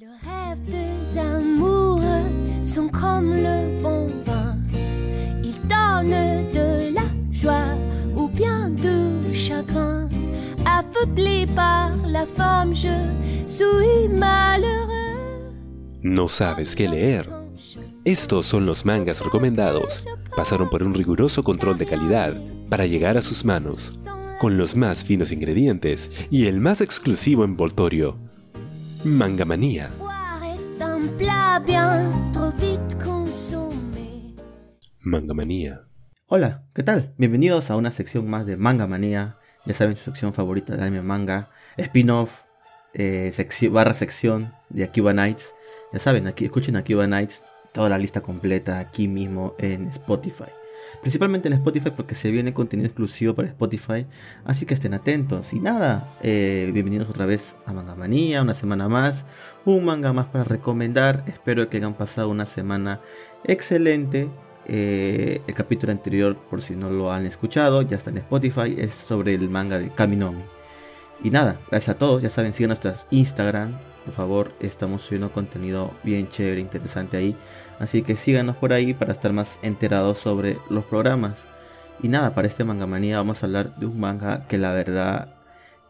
Le rêve des amoureux sont comme le bon vin. Ils donnent de la joie ou bien du chagrin. Affublé par la femme, je suis malheureux. ¿No sabes qué leer? Estos son los mangas recomendados. Pasaron por un riguroso control de calidad para llegar a sus manos, con los más finos ingredientes y el más exclusivo envoltorio. Mangamanía. Mangamanía. Hola, ¿qué tal? Bienvenidos a una sección más de Manga Manía. Ya saben, su sección favorita de anime manga, spin-off, eh, barra sección de Akiba Nights. Ya saben, aquí escuchen Akiba Nights, toda la lista completa aquí mismo en Spotify. Principalmente en Spotify porque se viene contenido exclusivo para Spotify, así que estén atentos. Y nada, eh, bienvenidos otra vez a Manga Manía, una semana más, un manga más para recomendar. Espero que hayan pasado una semana excelente. Eh, el capítulo anterior, por si no lo han escuchado, ya está en Spotify, es sobre el manga de Kaminomi. Y nada, gracias a todos, ya saben, sigan nuestras Instagram, por favor, estamos subiendo contenido bien chévere, interesante ahí. Así que síganos por ahí para estar más enterados sobre los programas. Y nada, para este manga manía vamos a hablar de un manga que la verdad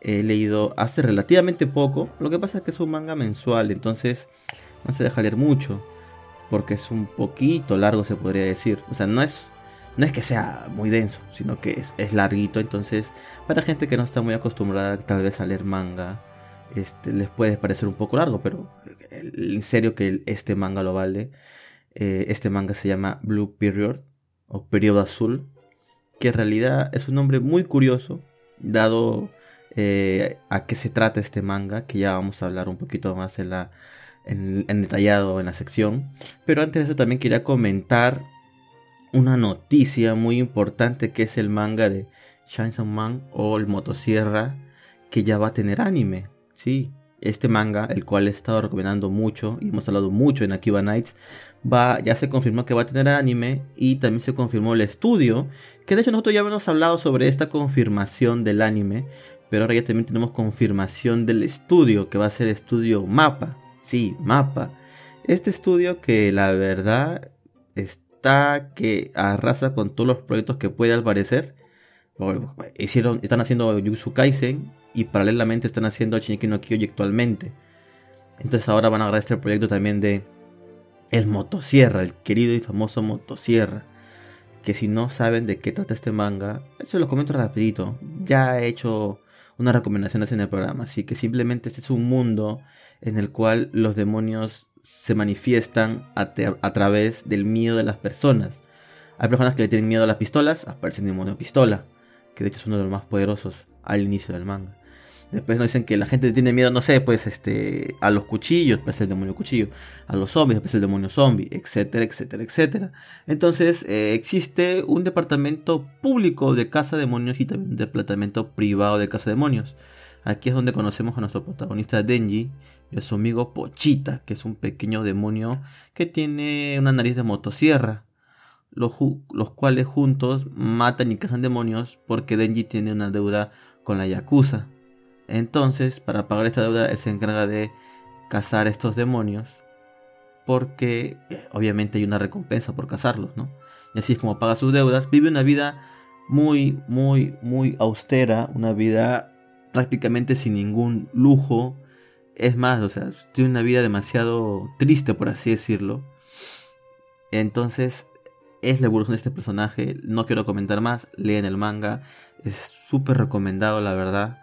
he leído hace relativamente poco. Lo que pasa es que es un manga mensual, entonces no se deja leer mucho porque es un poquito largo se podría decir. O sea, no es, no es que sea muy denso, sino que es, es larguito. Entonces, para gente que no está muy acostumbrada tal vez a leer manga, este, les puede parecer un poco largo, pero en serio que este manga lo vale. Eh, este manga se llama Blue Period o Periodo Azul, que en realidad es un nombre muy curioso, dado eh, a qué se trata este manga, que ya vamos a hablar un poquito más en la en, en detallado en la sección. Pero antes de eso también quería comentar una noticia muy importante que es el manga de Chainsaw Man o el Motosierra que ya va a tener anime. Sí, este manga, el cual he estado recomendando mucho y hemos hablado mucho en Akiba Nights, va, ya se confirmó que va a tener anime y también se confirmó el estudio, que de hecho nosotros ya habíamos hablado sobre esta confirmación del anime, pero ahora ya también tenemos confirmación del estudio, que va a ser estudio Mapa. Sí, Mapa. Este estudio que la verdad está que arrasa con todos los proyectos que puede al parecer. Hicieron, están haciendo Jujutsu Kaisen y paralelamente están haciendo Shingeki no Kyoji actualmente. Entonces ahora van a agarrar este proyecto también de el Motosierra, el querido y famoso Motosierra. Que si no saben de qué trata este manga, se lo comento rapidito. Ya he hecho unas recomendaciones en el programa, así que simplemente este es un mundo en el cual los demonios se manifiestan a, a través del miedo de las personas. Hay personas que le tienen miedo a las pistolas, aparece el demonio pistola, que de hecho es uno de los más poderosos al inicio del manga. Después nos dicen que la gente tiene miedo, no sé, pues este, a los cuchillos, pues el demonio cuchillo, a los zombies, pues el demonio zombie, etcétera, etcétera, etcétera. Entonces eh, existe un departamento público de casa demonios y también un departamento privado de casa demonios. Aquí es donde conocemos a nuestro protagonista Denji y a su amigo Pochita, que es un pequeño demonio que tiene una nariz de motosierra. Los, los cuales juntos matan y cazan demonios porque Denji tiene una deuda con la Yakuza. Entonces, para pagar esta deuda, él se encarga de cazar estos demonios. Porque obviamente hay una recompensa por cazarlos, ¿no? Y así es como paga sus deudas. Vive una vida muy, muy, muy austera. Una vida prácticamente sin ningún lujo. Es más, o sea, tiene una vida demasiado triste, por así decirlo. Entonces, es la evolución de este personaje. No quiero comentar más. Leen el manga. Es súper recomendado, la verdad.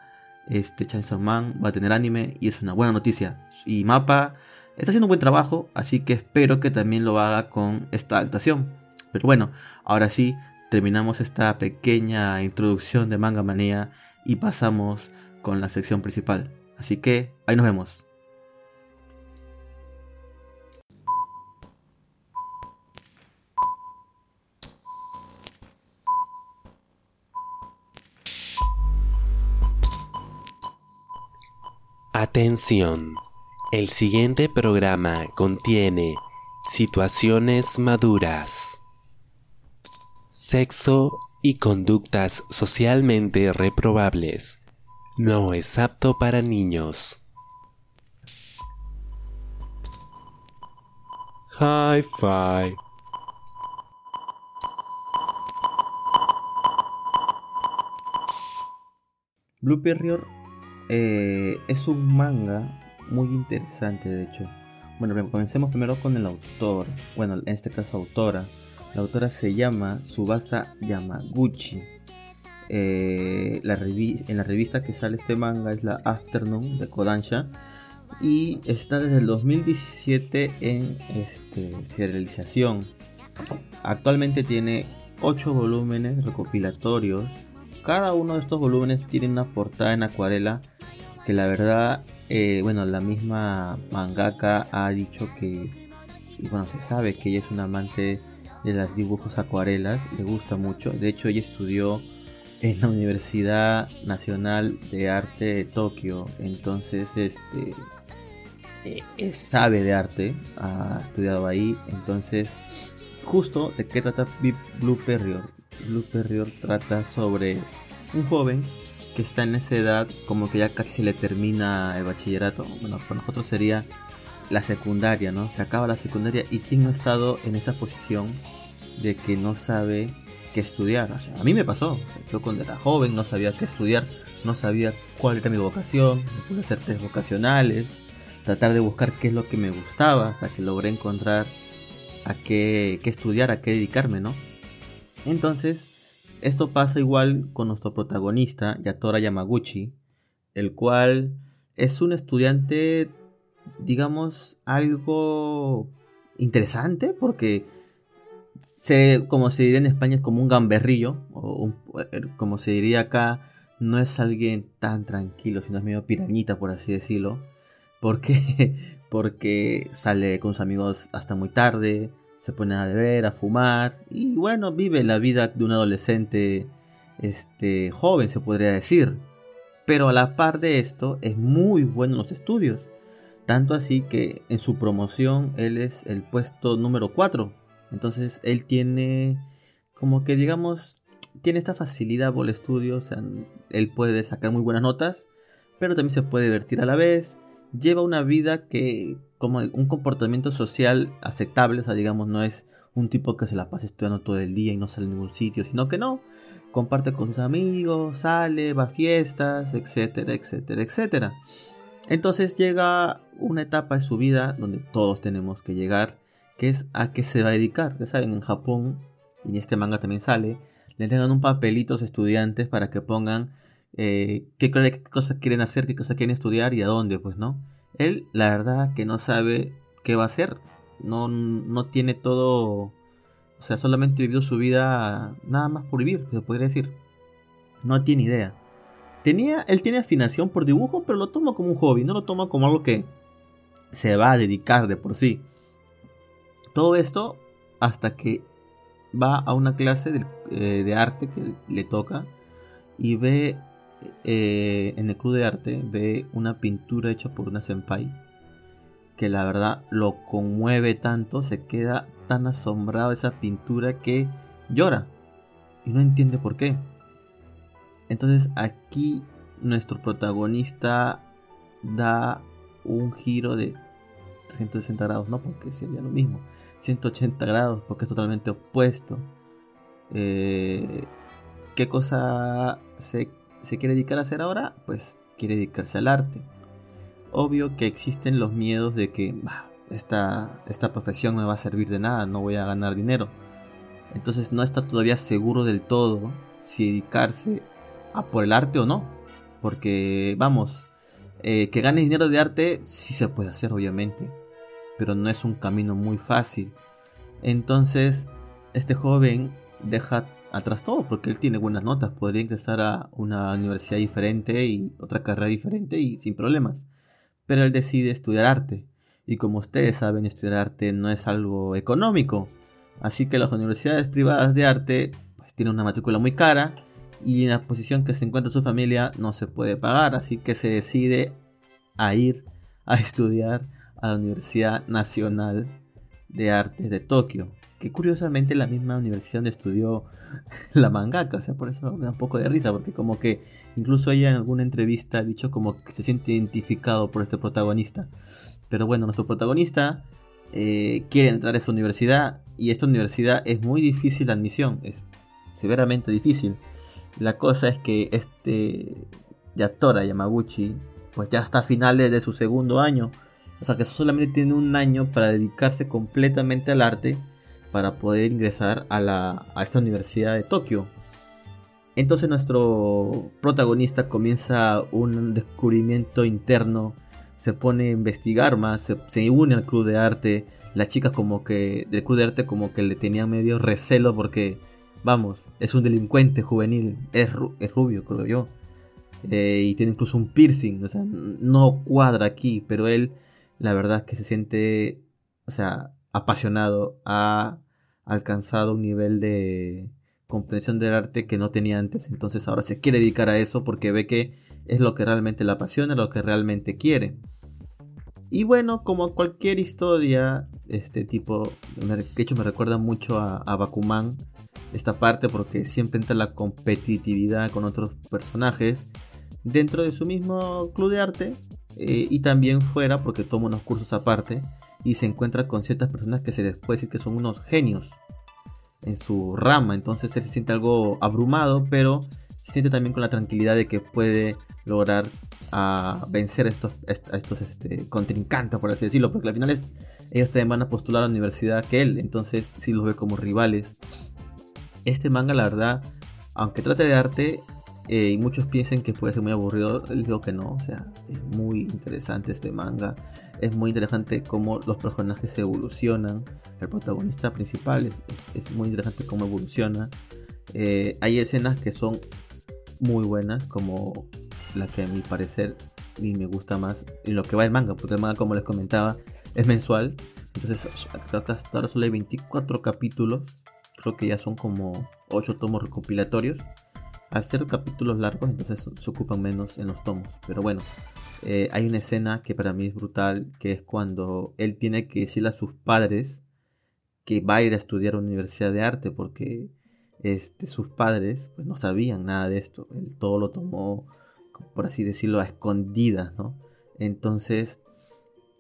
Este Chainsaw Man va a tener anime y es una buena noticia. Y Mapa está haciendo un buen trabajo, así que espero que también lo haga con esta adaptación. Pero bueno, ahora sí, terminamos esta pequeña introducción de Manga Manía y pasamos con la sección principal. Así que ahí nos vemos. Atención. El siguiente programa contiene situaciones maduras, sexo y conductas socialmente reprobables. No es apto para niños. Hi-Fi. Eh, es un manga muy interesante, de hecho. Bueno, comencemos primero con el autor. Bueno, en este caso autora. La autora se llama Subasa Yamaguchi. Eh, en la revista que sale este manga es la Afternoon de Kodansha. Y está desde el 2017 en este, serialización. Actualmente tiene 8 volúmenes recopilatorios. Cada uno de estos volúmenes tiene una portada en acuarela que la verdad eh, bueno, la misma mangaka ha dicho que, y bueno, se sabe que ella es una amante de los dibujos acuarelas, le gusta mucho. De hecho, ella estudió en la Universidad Nacional de Arte de Tokio, entonces, este, eh, sabe de arte, ha estudiado ahí, entonces, justo de qué trata Blue Period. Blue Period trata sobre un joven que está en esa edad como que ya casi se le termina el bachillerato. Bueno, para nosotros sería la secundaria, ¿no? Se acaba la secundaria y quién no ha estado en esa posición de que no sabe qué estudiar. O sea, a mí me pasó. Yo cuando era joven no sabía qué estudiar, no sabía cuál era mi vocación, me pude hacer test vocacionales, tratar de buscar qué es lo que me gustaba hasta que logré encontrar a qué, qué estudiar, a qué dedicarme, ¿no? Entonces, esto pasa igual con nuestro protagonista, Yatora Yamaguchi, el cual es un estudiante, digamos, algo interesante porque se, como se diría en España, es como un gamberrillo, o como se diría acá, no es alguien tan tranquilo, sino es medio pirañita, por así decirlo. Porque, porque sale con sus amigos hasta muy tarde, se pone a beber, a fumar y bueno, vive la vida de un adolescente este, joven, se podría decir. Pero a la par de esto, es muy bueno en los estudios. Tanto así que en su promoción él es el puesto número 4. Entonces él tiene, como que digamos, tiene esta facilidad por el estudio. O sea, él puede sacar muy buenas notas, pero también se puede divertir a la vez. Lleva una vida que como un comportamiento social aceptable, o sea, digamos, no es un tipo que se la pasa estudiando todo el día y no sale a ningún sitio, sino que no, comparte con sus amigos, sale, va a fiestas, etcétera, etcétera, etcétera. Entonces llega una etapa de su vida donde todos tenemos que llegar, que es a qué se va a dedicar. Ya saben, en Japón, y en este manga también sale, le entregan un papelito a los estudiantes para que pongan eh, qué, qué cosas quieren hacer, qué cosas quieren estudiar y a dónde, pues, ¿no? Él, la verdad, que no sabe qué va a hacer. No, no tiene todo. O sea, solamente vivió su vida nada más por vivir, se podría decir. No tiene idea. Tenía, él tiene afinación por dibujo, pero lo toma como un hobby, no lo toma como algo que se va a dedicar de por sí. Todo esto hasta que va a una clase eh, de arte que le toca y ve eh, en el club de arte ve una pintura hecha por una senpai que la verdad lo conmueve tanto, se queda tan asombrado esa pintura que llora y no entiende por qué. Entonces aquí nuestro protagonista da un giro de 160 grados, no porque sería lo mismo, 180 grados porque es totalmente opuesto. Eh, ¿Qué cosa se se quiere dedicar a hacer ahora, pues quiere dedicarse al arte. Obvio que existen los miedos de que esta, esta profesión no me va a servir de nada, no voy a ganar dinero. Entonces no está todavía seguro del todo si dedicarse a por el arte o no. Porque vamos, eh, que gane dinero de arte sí se puede hacer obviamente, pero no es un camino muy fácil. Entonces este joven deja atrás todo, porque él tiene buenas notas, podría ingresar a una universidad diferente y otra carrera diferente y sin problemas. Pero él decide estudiar arte. Y como ustedes saben, estudiar arte no es algo económico. Así que las universidades privadas de arte pues tienen una matrícula muy cara y en la posición que se encuentra su familia no se puede pagar. Así que se decide a ir a estudiar a la Universidad Nacional de Artes de Tokio que curiosamente la misma universidad estudió la mangaka, o sea, por eso me da un poco de risa, porque como que incluso ella en alguna entrevista ha dicho como que se siente identificado por este protagonista. Pero bueno, nuestro protagonista eh, quiere entrar a esa universidad y esta universidad es muy difícil de admisión, es severamente difícil. La cosa es que este Yatora Yamaguchi pues ya está a finales de su segundo año. O sea que solamente tiene un año para dedicarse completamente al arte para poder ingresar a, la, a esta universidad de Tokio. Entonces nuestro protagonista comienza un descubrimiento interno, se pone a investigar más, se, une al club de arte, las chicas como que del club de arte como que le tenían medio recelo porque, vamos, es un delincuente juvenil, es, es rubio creo yo, eh, y tiene incluso un piercing, o sea, no cuadra aquí, pero él la verdad que se siente, o sea, apasionado, ha alcanzado un nivel de comprensión del arte que no tenía antes. Entonces ahora se quiere dedicar a eso porque ve que es lo que realmente le apasiona, lo que realmente quiere. Y bueno, como cualquier historia, este tipo, de hecho me recuerda mucho a, Bakuman, esta parte porque siempre entra la competitividad con otros personajes dentro de su mismo club de arte eh, y también fuera porque toma unos cursos aparte y se encuentra con ciertas personas que se les puede decir que son unos genios en su rama. Entonces él se siente algo abrumado, pero se siente también con la tranquilidad de que puede lograr a vencer a estos, a estos este, contrincantes, por así decirlo, porque al final ellos también van a postular a la universidad que él, entonces sí los ve como rivales. Este manga, la verdad, aunque trate de arte, eh, y muchos piensen que puede ser muy aburrido, digo que no, o sea, es muy interesante este manga, es muy interesante cómo los personajes evolucionan, el protagonista principal es, muy interesante cómo evoluciona, eh, hay escenas que son muy buenas, como la que a mi parecer y me gusta más en lo que va el manga, porque el manga como les comentaba es mensual, entonces creo que hasta ahora solo hay 24 capítulos, creo que ya son como 8 tomos recopilatorios al ser capítulos largos, entonces se ocupan menos en los tomos. Pero bueno, eh, hay una escena que para mí es brutal, que es cuando él tiene que decirle a sus padres que va a ir a estudiar a la Universidad de Arte, porque este, sus padres pues, no sabían nada de esto. Él todo lo tomó, por así decirlo, a escondidas, ¿no? Entonces,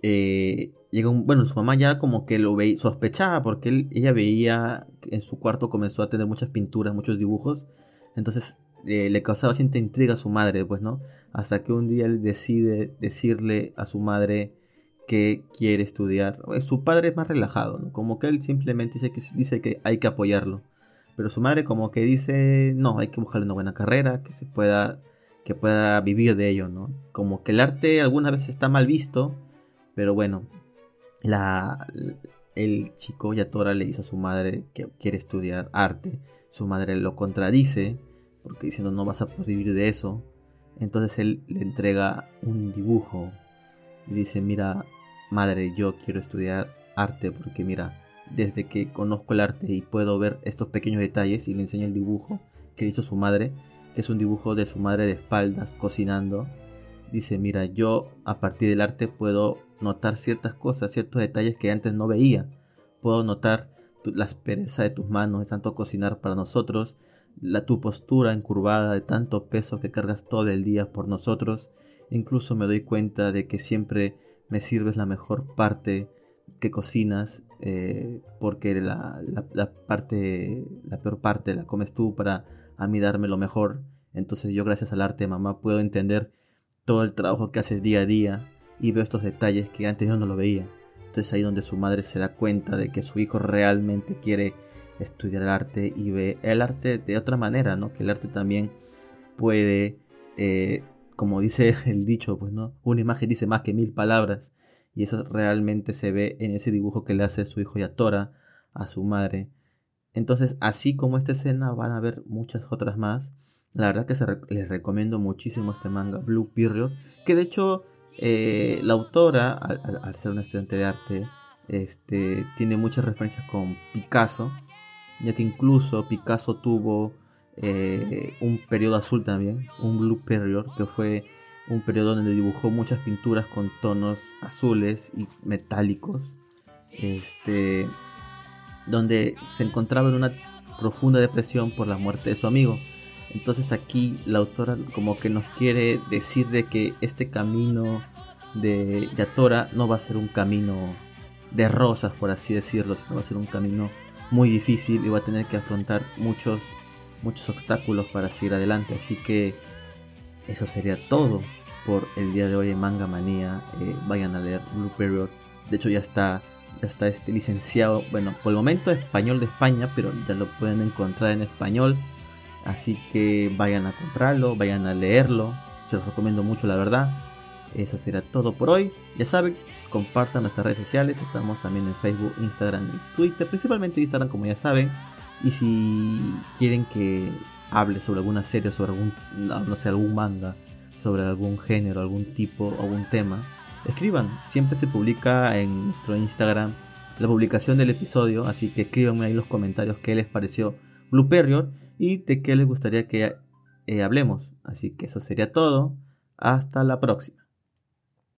eh, llega bueno, su mamá ya como que lo veía, sospechaba, porque ella veía que en su cuarto comenzó a tener muchas pinturas, muchos dibujos. Entonces eh, le causaba cierta intriga a su madre, pues, ¿no? Hasta que un día él decide decirle a su madre que quiere estudiar. Eh, su padre es más relajado, ¿no? Como que él simplemente dice que, dice que hay que apoyarlo. Pero su madre como que dice, no, hay que buscarle una buena carrera, que se pueda, que pueda vivir de ello, ¿no? Como que el arte algunas veces está mal visto, pero bueno, la, el chico Yatora le dice a su madre que quiere estudiar arte. Su madre lo contradice porque diciendo no vas a poder vivir de eso. Entonces él le entrega un dibujo y dice, mira, madre, yo quiero estudiar arte porque mira, desde que conozco el arte y puedo ver estos pequeños detalles y le enseña el dibujo que hizo su madre, que es un dibujo de su madre de espaldas cocinando. Dice, mira, yo a partir del arte puedo notar ciertas cosas, ciertos detalles que antes no veía. Puedo notar la aspereza de tus manos de tanto cocinar para nosotros, la, tu postura encurvada de tanto peso que cargas todo el día por nosotros. Incluso me doy cuenta de que siempre me sirves la mejor parte que cocinas, eh, porque la, la, parte, la peor parte la comes tú para a mí darme lo mejor. Entonces yo gracias al arte, mamá, puedo entender todo el trabajo que haces día a día y veo estos detalles que antes yo no lo veía. Entonces ahí donde su madre se da cuenta de que su hijo realmente quiere estudiar el arte y ve el arte de otra manera, ¿no? Que el arte también puede, eh, como dice el dicho, pues, ¿no? Una imagen dice más que mil palabras y eso realmente se ve en ese dibujo que le hace su hijo Yatora a su madre. Entonces, así como esta escena, van a haber muchas otras más. La verdad que les recomiendo muchísimo este manga, Blue Period, que de hecho eh, la autora, al, ser una estudiante de arte, este, tiene muchas referencias con Picasso, ya que incluso Picasso tuvo eh, un periodo azul también, un blue period, que fue un periodo donde dibujó muchas pinturas con tonos azules y metálicos, este, donde se encontraba en una profunda depresión por la muerte de su amigo. Entonces aquí la autora como que nos quiere decir de que este camino de Yatora no va a ser un camino de rosas, por así decirlo, sino va a ser un camino muy difícil y va a tener que afrontar muchos, muchos obstáculos para seguir adelante. Así que eso sería todo por el día de hoy en Manga Manía. Eh, vayan a leer Blue Period. De hecho ya está, ya está este licenciado, bueno, por el momento español de España, pero ya lo pueden encontrar en español. Así que vayan a comprarlo, vayan a leerlo. Se los recomiendo mucho, la verdad. Eso será todo por hoy. Ya saben, compartan nuestras redes sociales. Estamos también en Facebook, Instagram y Twitter. Principalmente Instagram, como ya saben. Y si quieren que hable sobre alguna serie, sobre algún, algún manga, sobre algún género, algún tipo, algún tema, escriban. Siempre se publica en nuestro Instagram la publicación del episodio. Así que escríbanme ahí los comentarios qué les pareció Blue Period y de qué les gustaría que eh, hablemos. Así que eso sería todo. Hasta la próxima.